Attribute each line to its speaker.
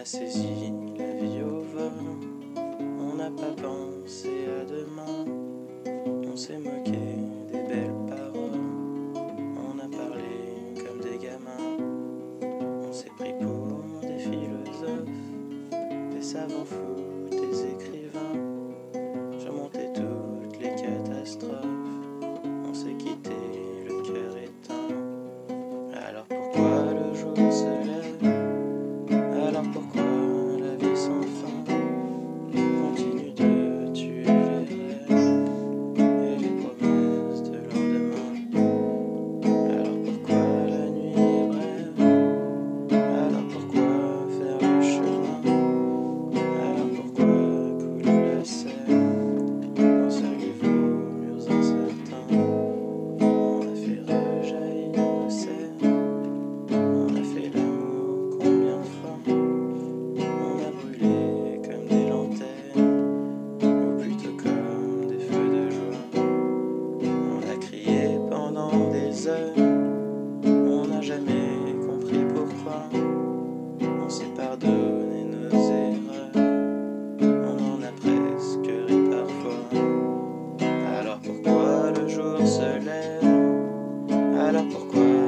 Speaker 1: On a saisi la vie au volant. On n'a pas pensé à demain. On s'est moqué des belles paroles. On a parlé comme des gamins. On s'est pris. jamais compris pourquoi on s'est pardonné nos erreurs. On en a presque ri parfois. Alors pourquoi le jour se lève? Alors pourquoi